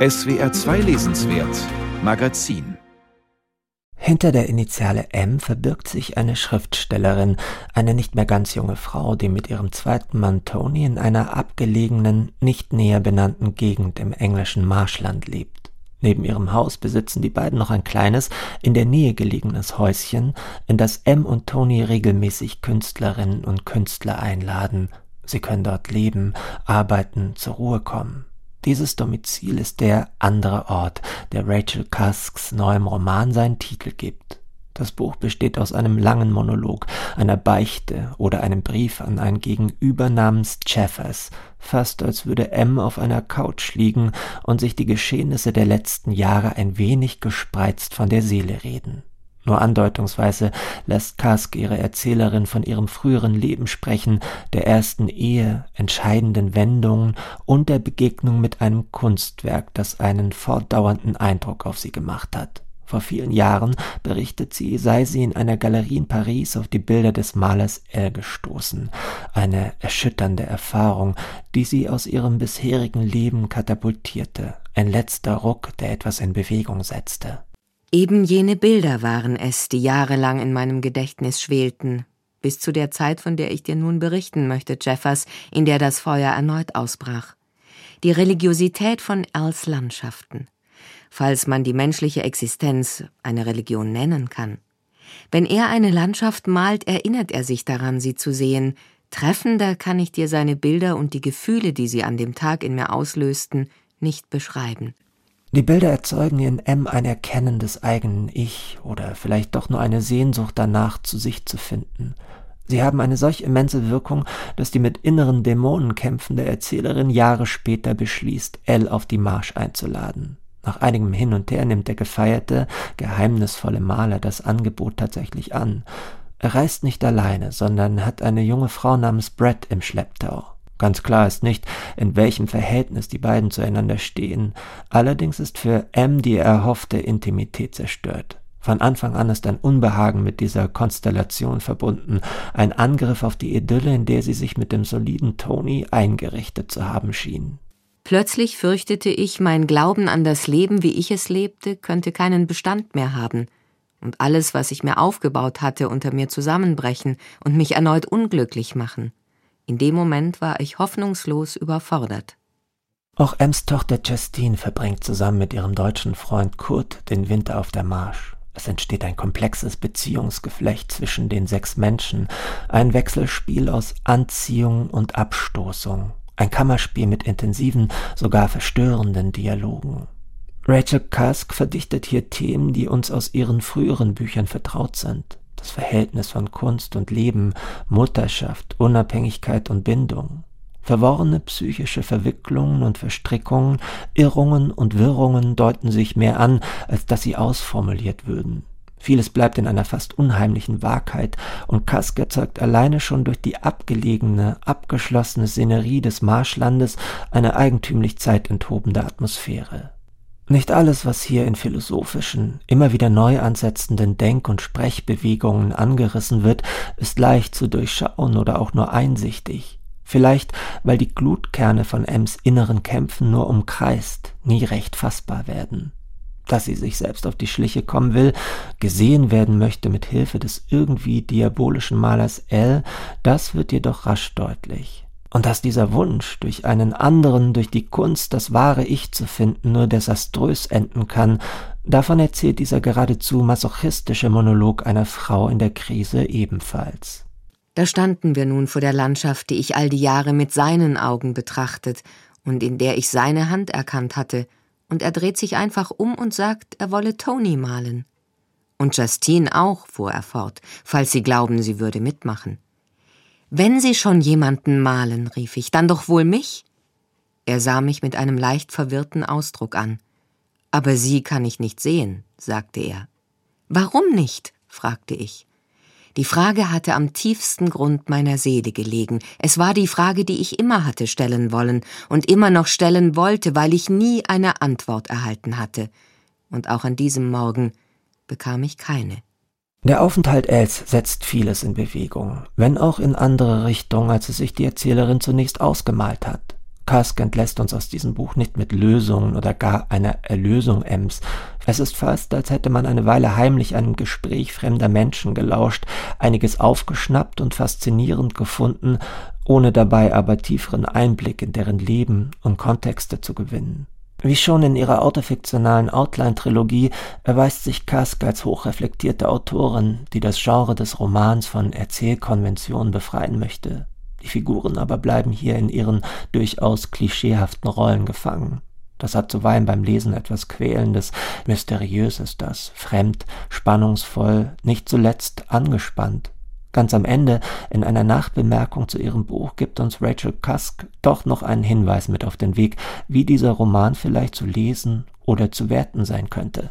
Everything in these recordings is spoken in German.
SWR 2 Lesenswert Magazin Hinter der Initiale M verbirgt sich eine Schriftstellerin, eine nicht mehr ganz junge Frau, die mit ihrem zweiten Mann Tony in einer abgelegenen, nicht näher benannten Gegend im englischen Marschland lebt. Neben ihrem Haus besitzen die beiden noch ein kleines, in der Nähe gelegenes Häuschen, in das M und Tony regelmäßig Künstlerinnen und Künstler einladen. Sie können dort leben, arbeiten, zur Ruhe kommen. Dieses Domizil ist der andere Ort, der Rachel Cusks neuem Roman seinen Titel gibt. Das Buch besteht aus einem langen Monolog, einer Beichte oder einem Brief an ein Gegenüber namens Chaffers, fast als würde M auf einer Couch liegen und sich die Geschehnisse der letzten Jahre ein wenig gespreizt von der Seele reden. Nur andeutungsweise lässt Kask ihre Erzählerin von ihrem früheren Leben sprechen, der ersten Ehe, entscheidenden Wendungen und der Begegnung mit einem Kunstwerk, das einen fortdauernden Eindruck auf sie gemacht hat. Vor vielen Jahren, berichtet sie, sei sie in einer Galerie in Paris auf die Bilder des Malers L gestoßen. Eine erschütternde Erfahrung, die sie aus ihrem bisherigen Leben katapultierte. Ein letzter Ruck, der etwas in Bewegung setzte. Eben jene Bilder waren es, die jahrelang in meinem Gedächtnis schwelten, bis zu der Zeit, von der ich dir nun berichten möchte, Jeffers, in der das Feuer erneut ausbrach. Die Religiosität von Als Landschaften, falls man die menschliche Existenz eine Religion nennen kann. Wenn er eine Landschaft malt, erinnert er sich daran, sie zu sehen. Treffender kann ich dir seine Bilder und die Gefühle, die sie an dem Tag in mir auslösten, nicht beschreiben. Die Bilder erzeugen in M ein Erkennen des eigenen Ich oder vielleicht doch nur eine Sehnsucht danach, zu sich zu finden. Sie haben eine solch immense Wirkung, dass die mit inneren Dämonen kämpfende Erzählerin Jahre später beschließt, L auf die Marsch einzuladen. Nach einigem Hin und Her nimmt der gefeierte, geheimnisvolle Maler das Angebot tatsächlich an. Er reist nicht alleine, sondern hat eine junge Frau namens Brett im Schlepptau. Ganz klar ist nicht, in welchem Verhältnis die beiden zueinander stehen. Allerdings ist für M die erhoffte Intimität zerstört. Von Anfang an ist ein Unbehagen mit dieser Konstellation verbunden, ein Angriff auf die Idylle, in der sie sich mit dem soliden Tony eingerichtet zu haben schien. Plötzlich fürchtete ich, mein Glauben an das Leben, wie ich es lebte, könnte keinen Bestand mehr haben und alles, was ich mir aufgebaut hatte, unter mir zusammenbrechen und mich erneut unglücklich machen. In dem Moment war ich hoffnungslos überfordert. Auch Ems Tochter Justine verbringt zusammen mit ihrem deutschen Freund Kurt den Winter auf der Marsch. Es entsteht ein komplexes Beziehungsgeflecht zwischen den sechs Menschen, ein Wechselspiel aus Anziehung und Abstoßung, ein Kammerspiel mit intensiven, sogar verstörenden Dialogen. Rachel Cusk verdichtet hier Themen, die uns aus ihren früheren Büchern vertraut sind das Verhältnis von Kunst und Leben, Mutterschaft, Unabhängigkeit und Bindung. Verworrene psychische Verwicklungen und Verstrickungen, Irrungen und Wirrungen deuten sich mehr an, als dass sie ausformuliert würden. Vieles bleibt in einer fast unheimlichen Wahrheit, und Kask erzeugt alleine schon durch die abgelegene, abgeschlossene Szenerie des Marschlandes eine eigentümlich zeitenthobende Atmosphäre. Nicht alles, was hier in philosophischen, immer wieder neu ansetzenden Denk- und Sprechbewegungen angerissen wird, ist leicht zu durchschauen oder auch nur einsichtig. Vielleicht, weil die Glutkerne von Ems inneren Kämpfen nur umkreist, nie recht fassbar werden. Dass sie sich selbst auf die Schliche kommen will, gesehen werden möchte mit Hilfe des irgendwie diabolischen Malers L, das wird jedoch rasch deutlich und dass dieser Wunsch, durch einen anderen, durch die Kunst das wahre Ich zu finden, nur desaströs enden kann, davon erzählt dieser geradezu masochistische Monolog einer Frau in der Krise ebenfalls. Da standen wir nun vor der Landschaft, die ich all die Jahre mit seinen Augen betrachtet und in der ich seine Hand erkannt hatte, und er dreht sich einfach um und sagt, er wolle Tony malen. Und Justine auch, fuhr er fort, falls Sie glauben, sie würde mitmachen. Wenn Sie schon jemanden malen, rief ich, dann doch wohl mich? Er sah mich mit einem leicht verwirrten Ausdruck an. Aber Sie kann ich nicht sehen, sagte er. Warum nicht? fragte ich. Die Frage hatte am tiefsten Grund meiner Seele gelegen. Es war die Frage, die ich immer hatte stellen wollen und immer noch stellen wollte, weil ich nie eine Antwort erhalten hatte. Und auch an diesem Morgen bekam ich keine. Der Aufenthalt Els setzt vieles in Bewegung, wenn auch in andere Richtung, als es sich die Erzählerin zunächst ausgemalt hat. Kask entlässt uns aus diesem Buch nicht mit Lösungen oder gar einer Erlösung Ems. Es ist fast, als hätte man eine Weile heimlich einem Gespräch fremder Menschen gelauscht, einiges aufgeschnappt und faszinierend gefunden, ohne dabei aber tieferen Einblick in deren Leben und Kontexte zu gewinnen. Wie schon in ihrer autofiktionalen Outline-Trilogie erweist sich Kask als hochreflektierte Autorin, die das Genre des Romans von Erzählkonventionen befreien möchte. Die Figuren aber bleiben hier in ihren durchaus klischeehaften Rollen gefangen. Das hat zuweilen beim Lesen etwas Quälendes, Mysteriöses, das fremd, spannungsvoll, nicht zuletzt angespannt. Ganz am Ende, in einer Nachbemerkung zu ihrem Buch, gibt uns Rachel Cusk doch noch einen Hinweis mit auf den Weg, wie dieser Roman vielleicht zu lesen oder zu werten sein könnte.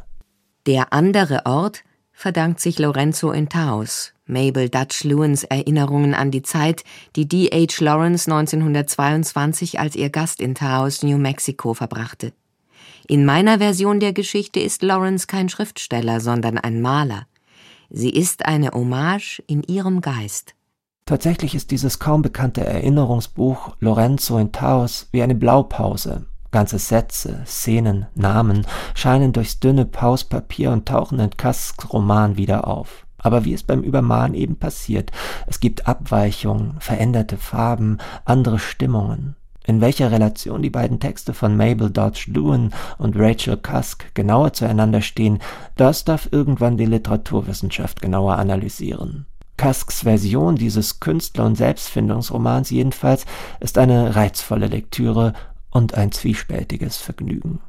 Der andere Ort verdankt sich Lorenzo in Taos, Mabel Dutch Lewins Erinnerungen an die Zeit, die D.H. Lawrence 1922 als ihr Gast in Taos, New Mexico verbrachte. In meiner Version der Geschichte ist Lawrence kein Schriftsteller, sondern ein Maler. Sie ist eine Hommage in ihrem Geist. Tatsächlich ist dieses kaum bekannte Erinnerungsbuch Lorenzo in Taos wie eine Blaupause. Ganze Sätze, Szenen, Namen scheinen durchs dünne Pauspapier und tauchen in Kasks Roman wieder auf. Aber wie es beim Übermalen eben passiert, es gibt Abweichungen, veränderte Farben, andere Stimmungen. In welcher Relation die beiden Texte von Mabel Dodge Lewin und Rachel Cusk genauer zueinander stehen, das darf irgendwann die Literaturwissenschaft genauer analysieren. Cusks Version dieses Künstler- und Selbstfindungsromans jedenfalls ist eine reizvolle Lektüre und ein zwiespältiges Vergnügen.